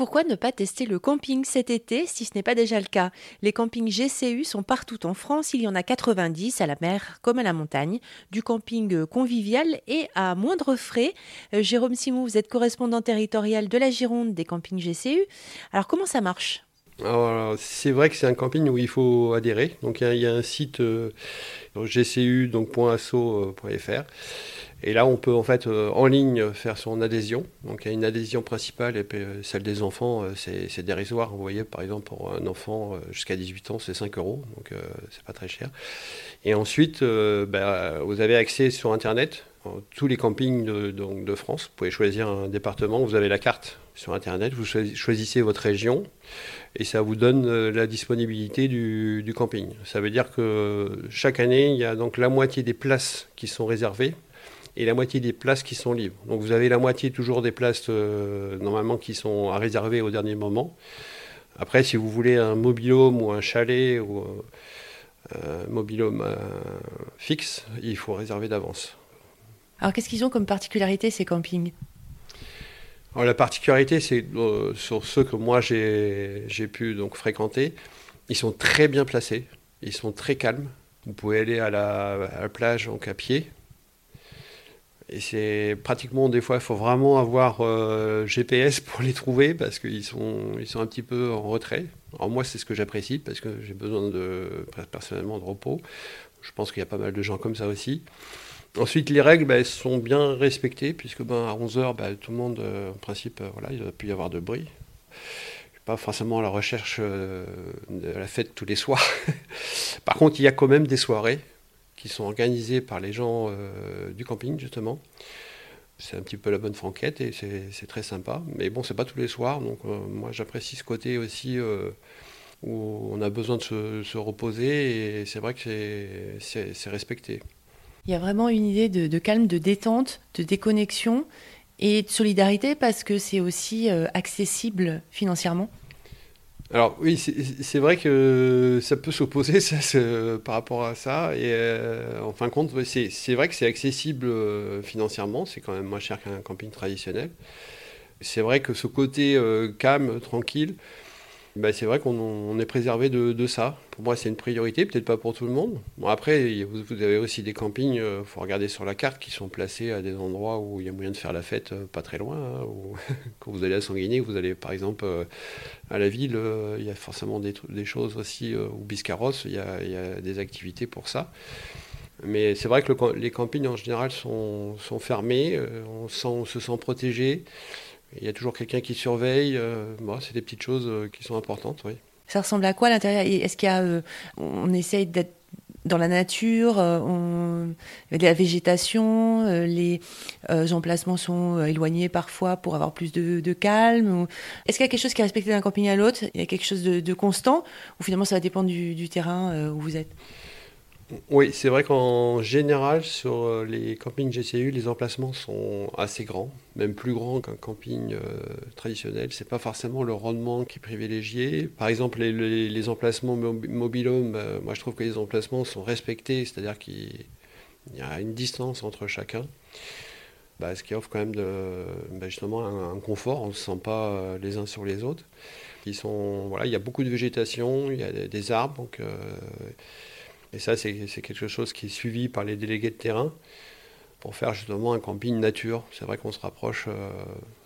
pourquoi ne pas tester le camping cet été si ce n'est pas déjà le cas? Les campings GCU sont partout en France, il y en a 90 à la mer comme à la montagne, du camping convivial et à moindre frais. Euh, Jérôme Simou, vous êtes correspondant territorial de la Gironde des campings GCU. Alors comment ça marche? C'est vrai que c'est un camping où il faut adhérer. Donc il y, a un site euh, gcu.asso.fr et là, on peut en fait euh, en ligne faire son adhésion. Donc il y a une adhésion principale et euh, celle des enfants, euh, c'est dérisoire. Vous voyez, par exemple, pour un enfant jusqu'à 18 ans, c'est 5 euros, donc c'est pas très cher. Et ensuite, bah, vous avez accès sur Internet, tous les campings de, de, France. Vous pouvez choisir un département, vous avez la carte sur Internet, vous choisissez votre région et ça vous donne la disponibilité du, du camping. Ça veut dire que chaque année, il y a donc la moitié des places qui sont réservées et la moitié des places qui sont libres. Donc vous avez la moitié toujours des places euh, normalement qui sont à réserver au dernier moment. Après, si vous voulez un mobilhome ou un chalet ou euh, un mobilhome euh, fixe, il faut réserver d'avance. Alors qu'est-ce qu'ils ont comme particularité ces campings? Alors, La particularité, c'est sur ceux que moi j'ai pu donc fréquenter, ils sont très bien placés, ils sont très calmes. Vous pouvez aller à la, à la plage en à pied, et c'est pratiquement, des fois, il faut vraiment avoir euh, GPS pour les trouver parce qu'ils sont, ils sont un petit peu en retrait. Alors moi, c'est ce que j'apprécie parce que j'ai besoin de, personnellement de repos. Je pense qu'il y a pas mal de gens comme ça aussi. Ensuite, les règles bah, sont bien respectées puisque ben, à 11h, bah, tout le monde, euh, en principe, euh, voilà, il doit plus y avoir de bruit. Je suis pas forcément à la recherche de la fête tous les soirs. Par contre, il y a quand même des soirées qui sont organisés par les gens euh, du camping, justement. C'est un petit peu la bonne franquette et c'est très sympa. Mais bon, c'est pas tous les soirs, donc euh, moi j'apprécie ce côté aussi euh, où on a besoin de se, reposer et c'est vrai que c'est respecté. Il y a vraiment une idée de, calme, de détente, de déconnexion et de solidarité parce que c'est aussi accessible financièrement. Alors oui, c'est vrai que ça peut s'opposer par rapport à ça. Et euh, en fin de compte, c'est vrai que c'est accessible euh, financièrement, c'est quand même moins cher qu'un camping traditionnel. C'est vrai que ce côté euh, calme, tranquille, bah, c'est vrai qu'on est préservé de, ça. Pour moi, c'est une priorité, peut-être pas pour tout le monde. Après, vous, avez aussi des campings, il euh, faut regarder sur la carte, qui sont placés à des endroits où il y a moyen de faire la fête euh, pas très loin. Hein, quand vous allez à Sanguiné, vous allez par exemple euh, à la ville, il y a forcément des, choses aussi, ou Biscarros, il y, a, des activités pour ça. Mais c'est vrai que les campings en général sont, fermés, on se sent protégé. Il y a toujours quelqu'un qui surveille. Euh, c'est des petites choses euh, qui sont importantes, oui. Ça ressemble à quoi à l'intérieur? Est-ce qu'il y a, euh, on essaye d'être dans la nature, on, de la végétation, les emplacements sont éloignés parfois pour avoir plus de, calme. Est-ce qu'il y a quelque chose qui est respecté d'un camping à l'autre? Il y a quelque chose de, constant? Ou finalement ça va dépendre du terrain où vous êtes? Oui, c'est vrai qu'en général, sur euh, les campings GCU, les emplacements sont assez grands, même plus grands qu'un camping euh, traditionnel. C'est pas forcément le rendement qui est privilégié. Par exemple, les, emplacements mobilhome, euh, moi je trouve que les emplacements sont respectés, c'est-à-dire qu'il y a une distance entre chacun. Bah, ce qui offre quand même de, bah, justement un, confort, on ne se sent pas les uns sur les autres. Il y a beaucoup de végétation, il y a des, arbres, et ça, c'est quelque chose qui est suivi par les délégués de terrain pour faire justement un camping nature. C'est vrai qu'on se rapproche euh,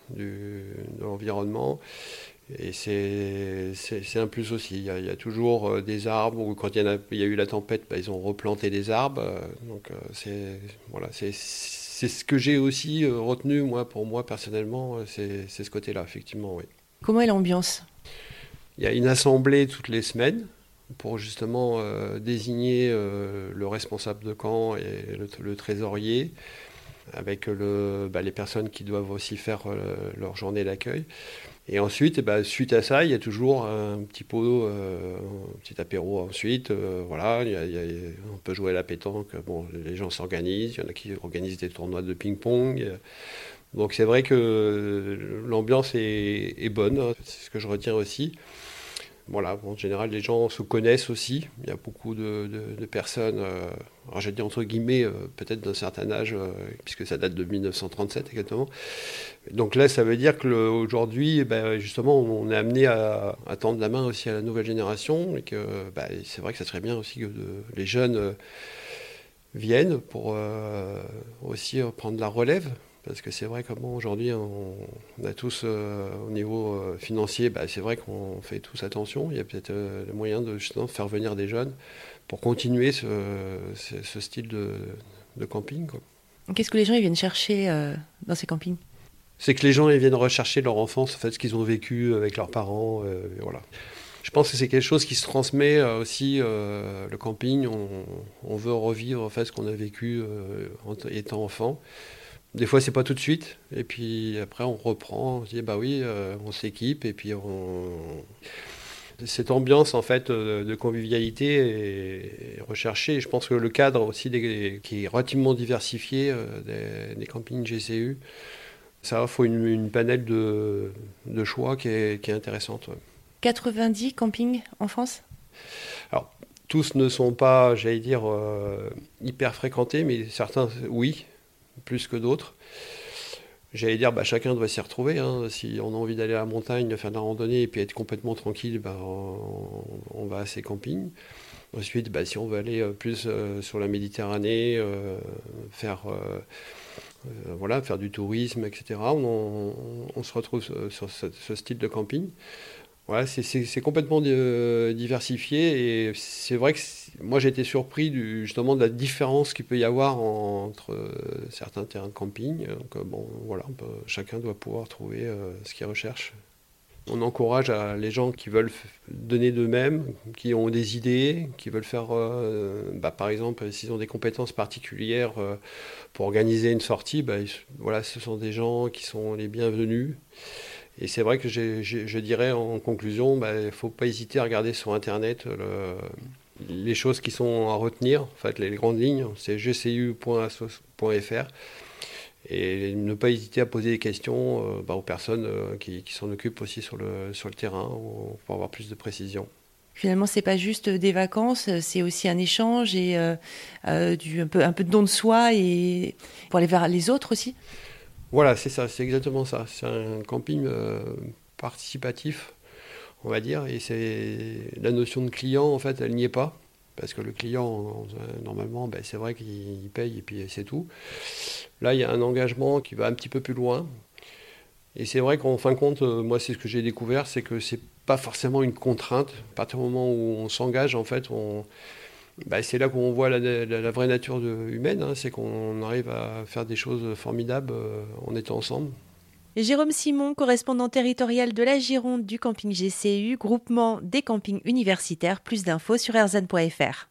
du, de l'environnement. Et c'est un plus aussi. Il y a, toujours euh, des arbres, ou quand il y, a, il y a eu la tempête, bah, ils ont replanté des arbres. Euh, donc c'est voilà, c'est ce que j'ai aussi retenu, moi, pour moi personnellement, c'est ce côté-là, effectivement, oui. Comment est l'ambiance? Il y a une assemblée toutes les semaines pour justement euh, désigner euh, le responsable de camp et le, trésorier, avec bah, les personnes qui doivent aussi faire euh, leur journée d'accueil. Et ensuite, bah, suite à ça, il y a toujours un petit pot, un petit apéro ensuite. voilà, on peut jouer à la pétanque. Bon, les gens s'organisent. Il y en a qui organisent des tournois de ping-pong. Donc c'est vrai que l'ambiance est, est bonne. C'est ce que je retiens aussi. Voilà, en général, les gens se connaissent aussi. Il y a beaucoup de, personnes, euh, alors j'ai dit entre guillemets, euh, peut-être d'un certain âge, euh, puisque ça date de 1937 exactement. Donc là, ça veut dire qu'aujourd'hui, eh ben, justement, on est amené à, tendre la main aussi à la nouvelle génération, et que bah, c'est vrai que ça serait bien aussi que les jeunes viennent pour aussi prendre la relève parce que c'est vrai qu'aujourd'hui, on, on, a tous, euh, au niveau euh, financier, bah, c'est vrai qu'on fait tous attention. Il y a peut-être euh, le moyen de justement faire venir des jeunes pour continuer ce, style de, camping. Qu'est-ce que les gens ils viennent chercher dans ces campings? C'est que les gens ils viennent rechercher leur enfance, en fait, ce qu'ils ont vécu avec leurs parents. voilà. Je pense que c'est quelque chose qui se transmet aussi, le camping. On, on, veut revivre en fait, ce qu'on a vécu en étant enfant. Des fois, c'est pas tout de suite. Et puis après, on reprend. On se dit, bah oui, euh, on s'équipe. Et puis, on... cette ambiance en fait euh, de convivialité est recherchée. je pense que le cadre aussi qui est relativement diversifié euh, des, campings GCU, ça offre une, une panel de, choix qui est, qui est intéressante. 90 campings en France? Alors, tous ne sont pas, j'allais dire, hyper fréquentés, mais certains, oui plus que d'autres. J'allais dire, bah, chacun doit s'y retrouver. Hein. Si on a envie d'aller à la montagne, de faire de la randonnée et puis être complètement tranquille, bah, on, va à ces campings. Ensuite, bah, si on veut aller euh, plus euh, sur la Méditerranée, euh, faire, voilà, faire du tourisme, etc., on, se retrouve sur ce style de camping. Voilà, c'est complètement diversifié et c'est vrai que moi j'ai été surpris justement de la différence qu'il peut y avoir entre euh, certains terrains de camping. Donc, euh, bon, voilà, chacun doit pouvoir trouver ce qu'il recherche. On encourage les gens qui veulent donner d'eux-mêmes, qui ont des idées, qui veulent faire, bah, par exemple, s'ils ont des compétences particulières pour organiser une sortie, bah, voilà, ce sont des gens qui sont les bienvenus. Et c'est vrai que je dirais en conclusion, bah, il ne faut pas hésiter à regarder sur Internet les choses qui sont à retenir, en fait, les, grandes lignes, c'est gcu.asso.fr. Et ne pas hésiter à poser des questions euh, bah, aux personnes euh, qui, s'en occupent aussi sur le, sur le terrain pour avoir plus de précision. Finalement, c'est pas juste des vacances, c'est aussi un échange et euh, du, un, peu, un peu de don de soi et pour aller vers les autres aussi. Voilà, c'est ça, c'est exactement ça. C'est un camping euh, participatif, on va dire, et c'est la notion de client, en fait, elle n'y est pas. Parce que le client, normalement, ben, c'est vrai qu'il paye et puis c'est tout. Là, il y a un engagement qui va un petit peu plus loin. Et c'est vrai qu'en fin de compte, euh, moi, c'est ce que j'ai découvert, c'est que c'est pas forcément une contrainte. À partir du moment où on s'engage, en fait, on, bah, c'est là qu'on voit la, vraie nature humaine, hein. c'est qu'on arrive à faire des choses formidables euh, en étant ensemble. Jérôme Simon, correspondant territorial de la Gironde du camping GCU, groupement des campings universitaires. Plus d'infos sur erzan.fr.